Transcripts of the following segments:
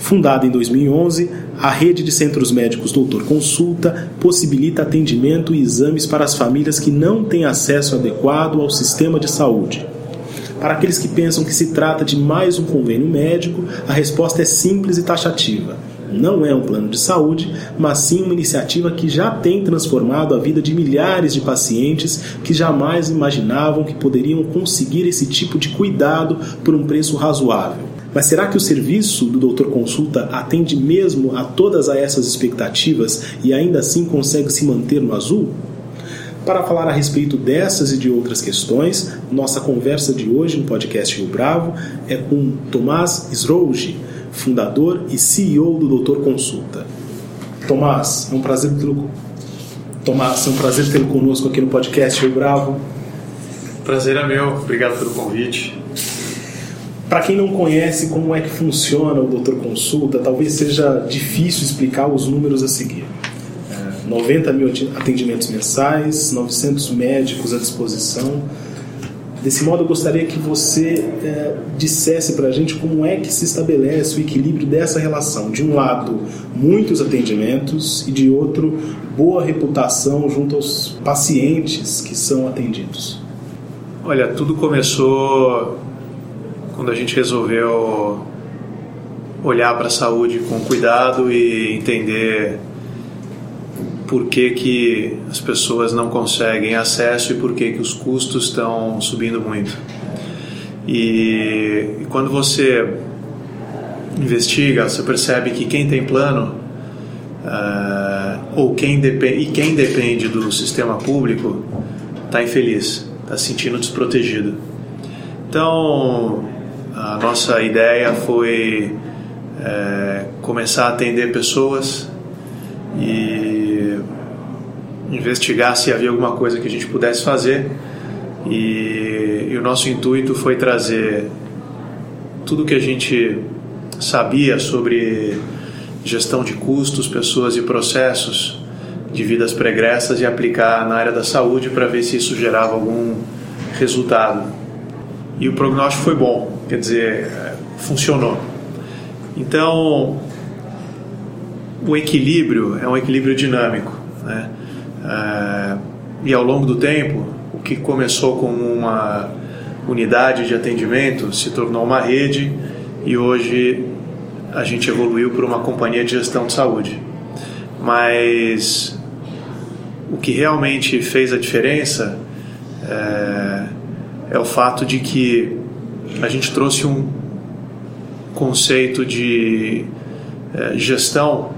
Fundada em 2011, a rede de centros médicos Doutor Consulta possibilita atendimento e exames para as famílias que não têm acesso adequado ao sistema de saúde. Para aqueles que pensam que se trata de mais um convênio médico, a resposta é simples e taxativa. Não é um plano de saúde, mas sim uma iniciativa que já tem transformado a vida de milhares de pacientes que jamais imaginavam que poderiam conseguir esse tipo de cuidado por um preço razoável. Mas será que o serviço do Doutor Consulta atende mesmo a todas essas expectativas e ainda assim consegue se manter no azul? Para falar a respeito dessas e de outras questões, nossa conversa de hoje no podcast Rio Bravo é com Tomás Srouge, fundador e CEO do Doutor Consulta. Tomás, é um prazer tê-lo Tomás, é um prazer tê-lo conosco aqui no podcast Rio Bravo. Prazer é meu, obrigado pelo convite. Para quem não conhece como é que funciona o Doutor Consulta, talvez seja difícil explicar os números a seguir. 90 mil atendimentos mensais, 900 médicos à disposição. Desse modo, eu gostaria que você é, dissesse para a gente como é que se estabelece o equilíbrio dessa relação. De um lado, muitos atendimentos e de outro, boa reputação junto aos pacientes que são atendidos. Olha, tudo começou quando a gente resolveu olhar para a saúde com cuidado e entender por que, que as pessoas não conseguem acesso e por que, que os custos estão subindo muito. E, e quando você investiga, você percebe que quem tem plano uh, ou quem depende, e quem depende do sistema público está infeliz, está se sentindo desprotegido. Então, a nossa ideia foi é, começar a atender pessoas e investigar se havia alguma coisa que a gente pudesse fazer. E, e o nosso intuito foi trazer tudo que a gente sabia sobre gestão de custos, pessoas e processos de vidas pregressas e aplicar na área da saúde para ver se isso gerava algum resultado. E o prognóstico foi bom, quer dizer, funcionou. Então, o equilíbrio é um equilíbrio dinâmico. Né? É, e ao longo do tempo, o que começou como uma unidade de atendimento se tornou uma rede e hoje a gente evoluiu para uma companhia de gestão de saúde. Mas o que realmente fez a diferença é, é o fato de que a gente trouxe um conceito de é, gestão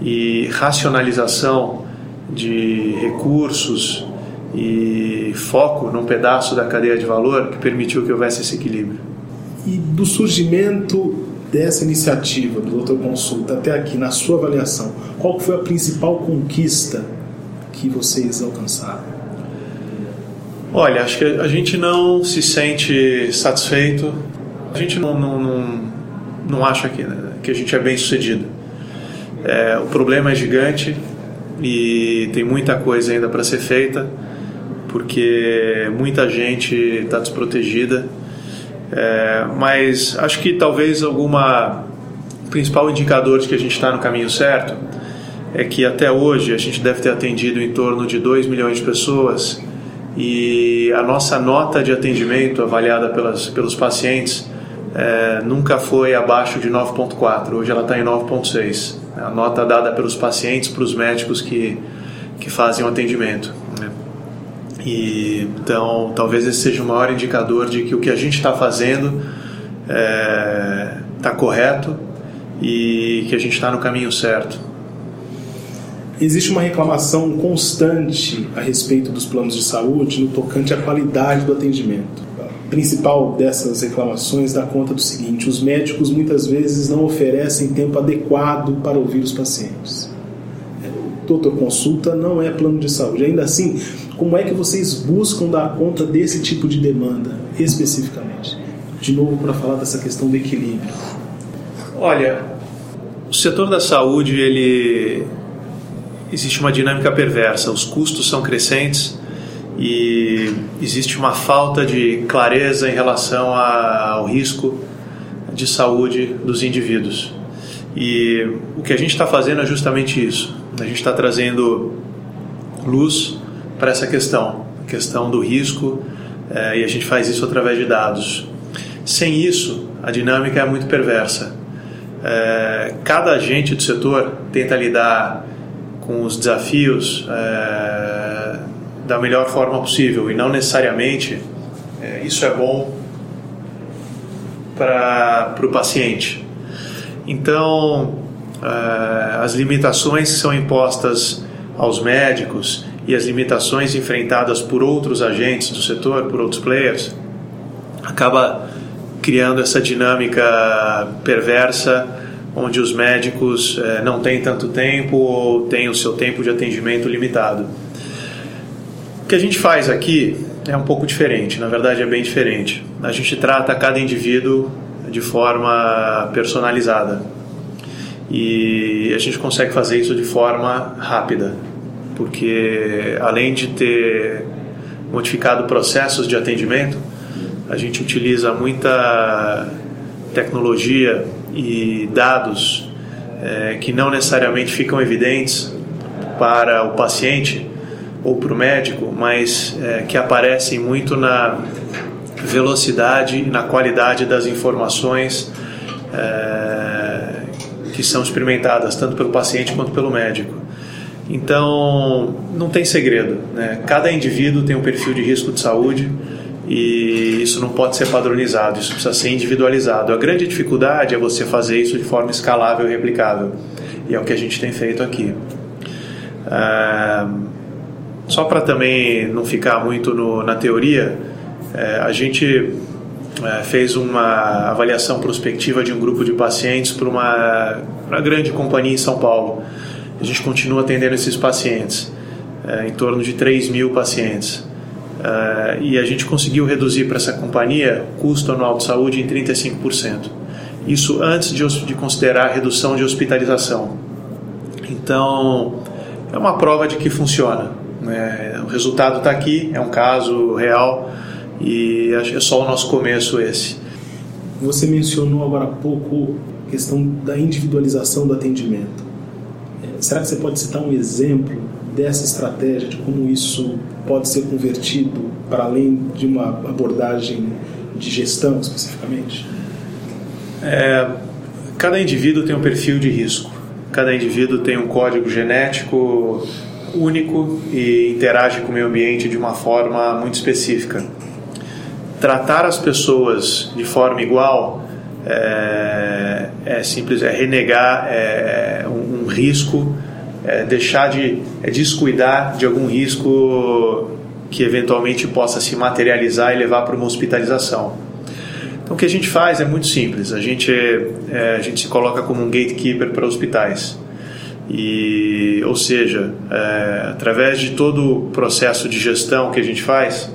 e racionalização de recursos e foco num pedaço da cadeia de valor que permitiu que houvesse esse equilíbrio. E do surgimento dessa iniciativa do Doutor Consulta até aqui, na sua avaliação, qual foi a principal conquista que vocês alcançaram? Olha, acho que a gente não se sente satisfeito, a gente não, não, não, não acha que, né, que a gente é bem sucedido. É, o problema é gigante, e tem muita coisa ainda para ser feita, porque muita gente está desprotegida. É, mas acho que talvez alguma principal indicador de que a gente está no caminho certo é que até hoje a gente deve ter atendido em torno de 2 milhões de pessoas e a nossa nota de atendimento avaliada pelas, pelos pacientes é, nunca foi abaixo de 9.4, hoje ela está em 9.6 a nota dada pelos pacientes para os médicos que, que fazem o atendimento. Né? E, então, talvez esse seja o maior indicador de que o que a gente está fazendo está é, tá correto e que a gente está no caminho certo. Existe uma reclamação constante a respeito dos planos de saúde no tocante à qualidade do atendimento principal dessas reclamações dá conta do seguinte: os médicos muitas vezes não oferecem tempo adequado para ouvir os pacientes. doutor consulta não é plano de saúde. Ainda assim, como é que vocês buscam dar conta desse tipo de demanda especificamente? De novo, para falar dessa questão do equilíbrio. Olha, o setor da saúde, ele existe uma dinâmica perversa. Os custos são crescentes e existe uma falta de clareza em relação ao risco de saúde dos indivíduos. E o que a gente está fazendo é justamente isso. A gente está trazendo luz para essa questão, a questão do risco, é, e a gente faz isso através de dados. Sem isso, a dinâmica é muito perversa. É, cada agente do setor tenta lidar com os desafios é, da melhor forma possível e não necessariamente isso é bom para o paciente. Então, uh, as limitações que são impostas aos médicos e as limitações enfrentadas por outros agentes do setor, por outros players, acaba criando essa dinâmica perversa onde os médicos uh, não têm tanto tempo ou têm o seu tempo de atendimento limitado. O que a gente faz aqui é um pouco diferente, na verdade é bem diferente. A gente trata cada indivíduo de forma personalizada. E a gente consegue fazer isso de forma rápida, porque além de ter modificado processos de atendimento, a gente utiliza muita tecnologia e dados é, que não necessariamente ficam evidentes para o paciente ou para o médico, mas é, que aparecem muito na velocidade e na qualidade das informações é, que são experimentadas, tanto pelo paciente quanto pelo médico. Então, não tem segredo. Né? Cada indivíduo tem um perfil de risco de saúde e isso não pode ser padronizado, isso precisa ser individualizado. A grande dificuldade é você fazer isso de forma escalável e replicável, e é o que a gente tem feito aqui. Só para também não ficar muito no, na teoria, é, a gente é, fez uma avaliação prospectiva de um grupo de pacientes para uma, grande companhia em São Paulo. A gente continua atendendo esses pacientes, é, em torno de 3 mil pacientes. É, e a gente conseguiu reduzir para essa companhia o custo anual de saúde em 35%. Isso antes de, de considerar a redução de hospitalização. Então, é uma prova de que funciona. Né? O resultado está aqui, é um caso real e é só o nosso começo esse. Você mencionou agora há pouco a questão da individualização do atendimento. É, será que você pode citar um exemplo dessa estratégia, de como isso pode ser convertido para além de uma abordagem de gestão especificamente? É, cada indivíduo tem um perfil de risco, cada indivíduo tem um código genético único e interage com o meio ambiente de uma forma muito específica tratar as pessoas de forma igual é, é simples, é renegar é, um, um, risco, é deixar de é descuidar de algum risco que eventualmente possa se materializar e levar para uma hospitalização. Então o que a gente faz é muito simples, a gente, é, a gente se coloca como um gatekeeper para hospitais. E, ou seja, é, através de todo o processo de gestão que a gente faz,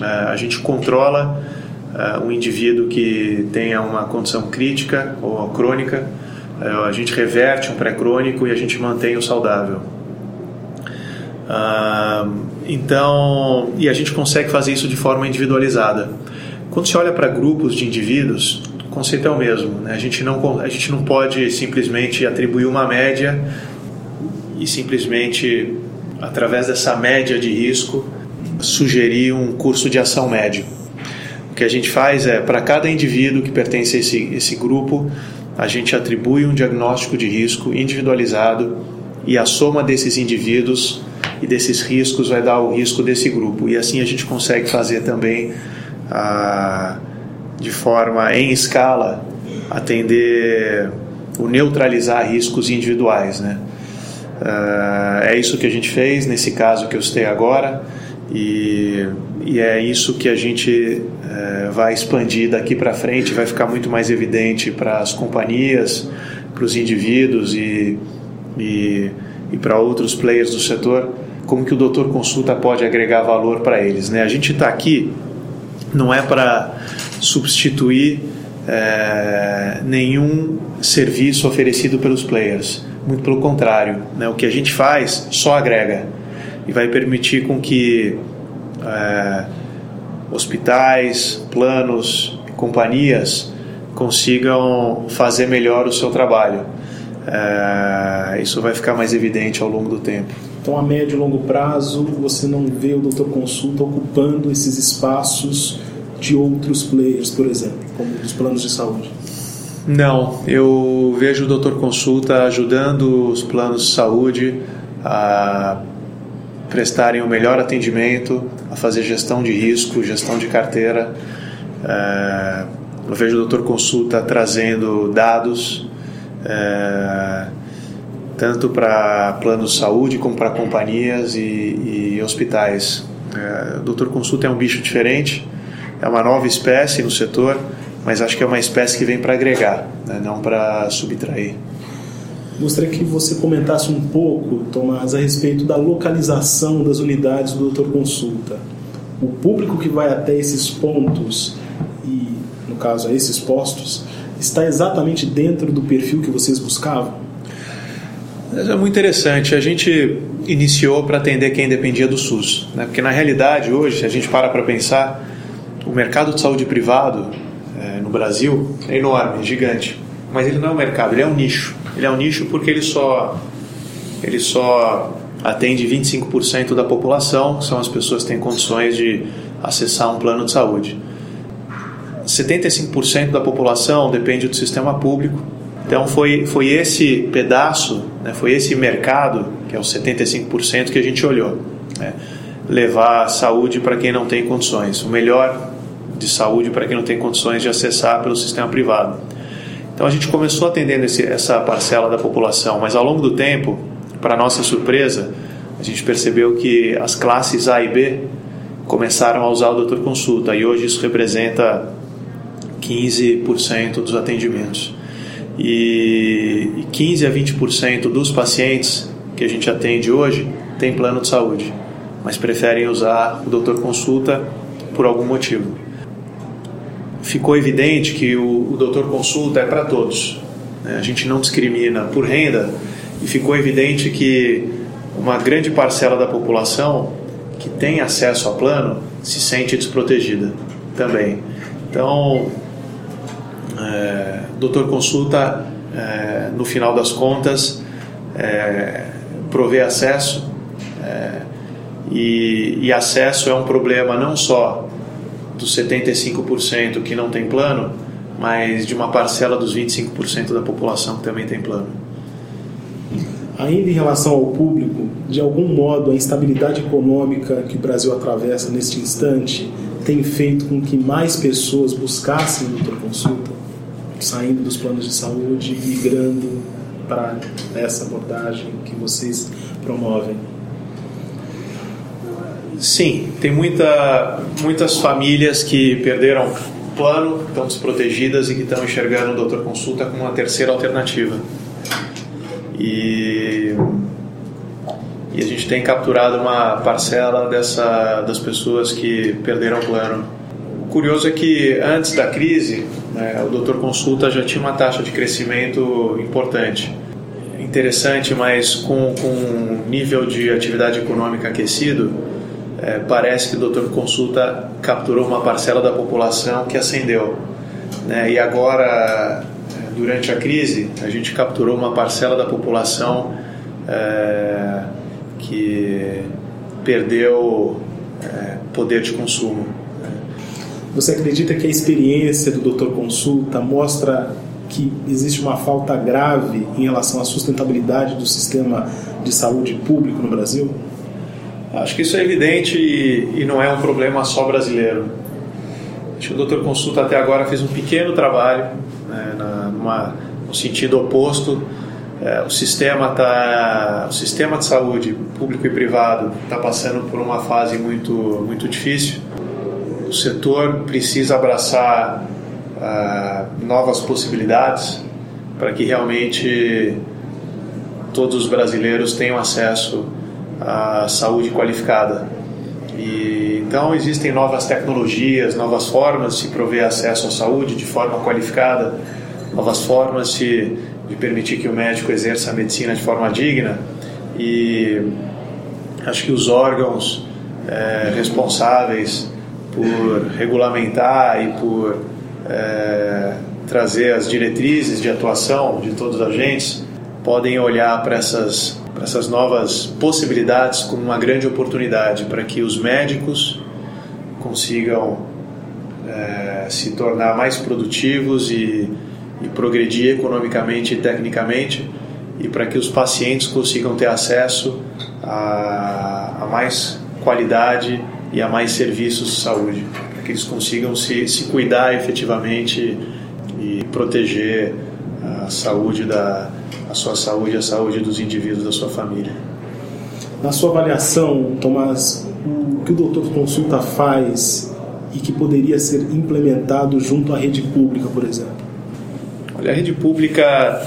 é, a gente controla é, um indivíduo que tenha uma condição crítica ou crônica, a gente reverte um pré-crônico e a gente mantém o saudável. Ah, então, e a gente consegue fazer isso de forma individualizada. Quando se olha para grupos de indivíduos, o conceito é o mesmo. Né? A, gente não, a gente não pode simplesmente atribuir uma média e simplesmente, através dessa média de risco, sugerir um curso de ação médio. O que a gente faz é, para cada indivíduo que pertence a esse, esse grupo, a gente atribui um diagnóstico de risco individualizado e a soma desses indivíduos e desses riscos vai dar o risco desse grupo. E assim a gente consegue fazer também ah, de forma em escala atender o neutralizar riscos individuais, né? Ah, é isso que a gente fez nesse caso que eu citei agora. E, e é isso que a gente é, vai expandir daqui para frente, vai ficar muito mais evidente para as companhias, para os indivíduos e, e, e para outros players do setor, como que o doutor consulta pode agregar valor para eles. Né? A gente está aqui não é para substituir é, nenhum serviço oferecido pelos players. Muito pelo contrário, né? o que a gente faz só agrega e vai permitir com que é, hospitais, planos, companhias consigam fazer melhor o seu trabalho. É, isso vai ficar mais evidente ao longo do tempo. Então, a médio e longo prazo, você não vê o doutor consulta ocupando esses espaços de outros players, por exemplo, como dos planos de saúde? Não, eu vejo o doutor consulta ajudando os planos de saúde a prestarem o melhor atendimento, a fazer gestão de risco, gestão de carteira. É, eu vejo o doutor consulta trazendo dados é, tanto para planos de saúde como para companhias e, e hospitais. É, o doutor consulta é um bicho diferente, é uma nova espécie no setor, mas acho que é uma espécie que vem para agregar, né, não para subtrair. Gostaria que você comentasse um pouco, Tomás, a respeito da localização das unidades do doutor consulta. O público que vai até esses pontos, e no caso a esses postos, está exatamente dentro do perfil que vocês buscavam? É muito interessante. A gente iniciou para atender quem dependia do SUS, né? porque na realidade hoje, se a gente para para pensar, o mercado de saúde privado é, no Brasil é enorme, é gigante, mas ele não é um mercado, ele é um nicho. Ele é um nicho porque ele só ele só atende 25% da população, que são as pessoas que têm condições de acessar um plano de saúde. 75% da população depende do sistema público. Então foi, foi esse pedaço, né, foi esse mercado, que é os 75% que a gente olhou. Né, levar saúde para quem não tem condições, o melhor de saúde para quem não tem condições de acessar pelo sistema privado. Então a gente começou atendendo esse, essa parcela da população, mas ao longo do tempo, para nossa surpresa, a gente percebeu que as classes A e B começaram a usar o doutor consulta e hoje isso representa 15% dos atendimentos. E 15 a 20% dos pacientes que a gente atende hoje tem plano de saúde, mas preferem usar o doutor consulta por algum motivo. Ficou evidente que o, o doutor consulta é para todos. Né? A gente não discrimina por renda e ficou evidente que uma grande parcela da população que tem acesso a plano se sente desprotegida também. Então, é, doutor consulta, é, no final das contas, é, provê acesso é, e, e, acesso é um problema não só dos 75% que não tem plano, mas de uma parcela dos 25% da população que também tem plano. Ainda em relação ao público, de algum modo a instabilidade econômica que o Brasil atravessa neste instante tem feito com que mais pessoas buscassem consulta? saindo dos planos de saúde, migrando para essa abordagem que vocês promovem? Sim, tem muita, muitas famílias que perderam plano, estão desprotegidas e que estão enxergando o doutor consulta como uma terceira alternativa. E, e a gente tem capturado uma parcela dessa, das pessoas que perderam plano. O curioso é que antes da crise, né? O doutor consulta já tinha uma taxa de crescimento importante. Interessante, mas com, com um nível de atividade econômica aquecido, é, parece que o doutor consulta capturou uma parcela da população que ascendeu. Né? E agora, durante a crise, a gente capturou uma parcela da população é, que perdeu é, poder de consumo. Você acredita que a experiência do doutor consulta mostra que existe uma falta grave em relação à sustentabilidade do sistema de saúde público no Brasil? Acho que isso é evidente e, e não é um problema só brasileiro. Acho que o doutor consulta até agora fez um pequeno trabalho né, na, numa, no sentido oposto. É, o sistema tá, o sistema de saúde público e privado está passando por uma fase muito muito difícil o setor precisa abraçar uh, novas possibilidades para que realmente todos os brasileiros tenham acesso à saúde qualificada. E, então existem novas tecnologias, novas formas de se prover acesso à saúde de forma qualificada, novas formas de, de permitir que o médico exerça a medicina de forma digna e acho que os órgãos é, responsáveis por regulamentar e por é, trazer as diretrizes de atuação de todos os agentes podem olhar para essas, essas novas possibilidades como uma grande oportunidade para que os médicos consigam é, se tornar mais produtivos e, e progredir economicamente e tecnicamente e para que os pacientes consigam ter acesso a, a mais qualidade e a mais serviços de saúde, para que eles consigam se, se cuidar efetivamente e proteger a saúde da a sua saúde e a saúde dos indivíduos da sua família. Na sua avaliação, Tomás, o que o doutor consulta faz e que poderia ser implementado junto à rede pública, por exemplo? Olha, a rede pública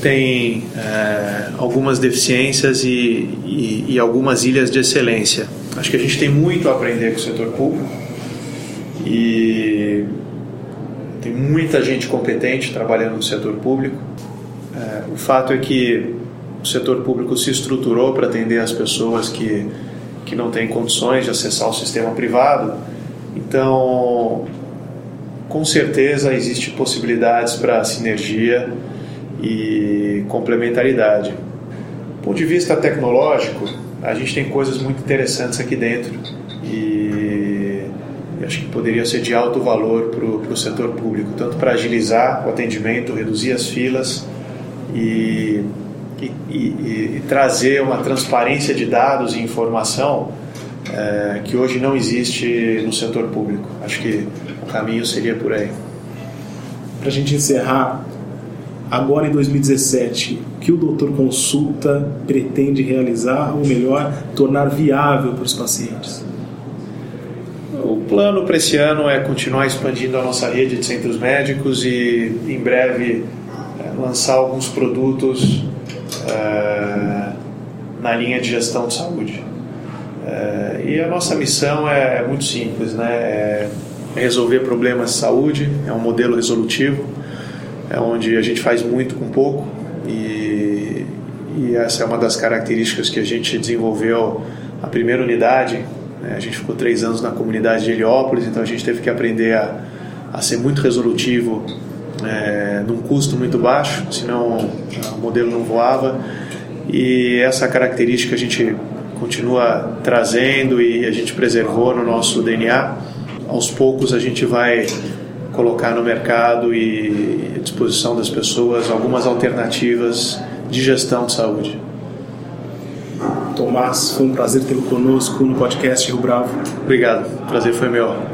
tem é, algumas deficiências e, e, e, algumas ilhas de excelência. Acho que a gente tem muito a aprender com o setor público e tem muita gente competente trabalhando no setor público. O fato é que o setor público se estruturou para atender as pessoas que, que não têm condições de acessar o sistema privado. Então, com certeza, existem possibilidades para sinergia e complementaridade. Do ponto de vista tecnológico, a gente tem coisas muito interessantes aqui dentro e acho que poderia ser de alto valor para o setor público, tanto para agilizar o atendimento, reduzir as filas e, e, e, e trazer uma transparência de dados e informação é, que hoje não existe no setor público. Acho que o caminho seria por aí. Para a gente encerrar, agora em 2017, o que o doutor consulta pretende realizar, ou melhor, tornar viável para os pacientes? O plano para esse ano é continuar expandindo a nossa rede de centros médicos e, em breve, lançar alguns produtos é, na linha de gestão de saúde. É, e a nossa missão é muito simples, né? É resolver problemas de saúde, é um modelo resolutivo é onde a gente faz muito com pouco e, e essa é uma das características que a gente desenvolveu a primeira unidade. Né? A gente ficou três anos na comunidade de Heliópolis, então a gente teve que aprender a, a ser muito resolutivo é, num custo muito baixo, senão o modelo não voava. E essa característica a gente continua trazendo e a gente preservou no nosso DNA. Aos poucos a gente vai colocar no mercado e à disposição das pessoas algumas alternativas de gestão de saúde. Tomás, foi um prazer tê-lo conosco no podcast Rio Bravo. Obrigado, o prazer foi meu.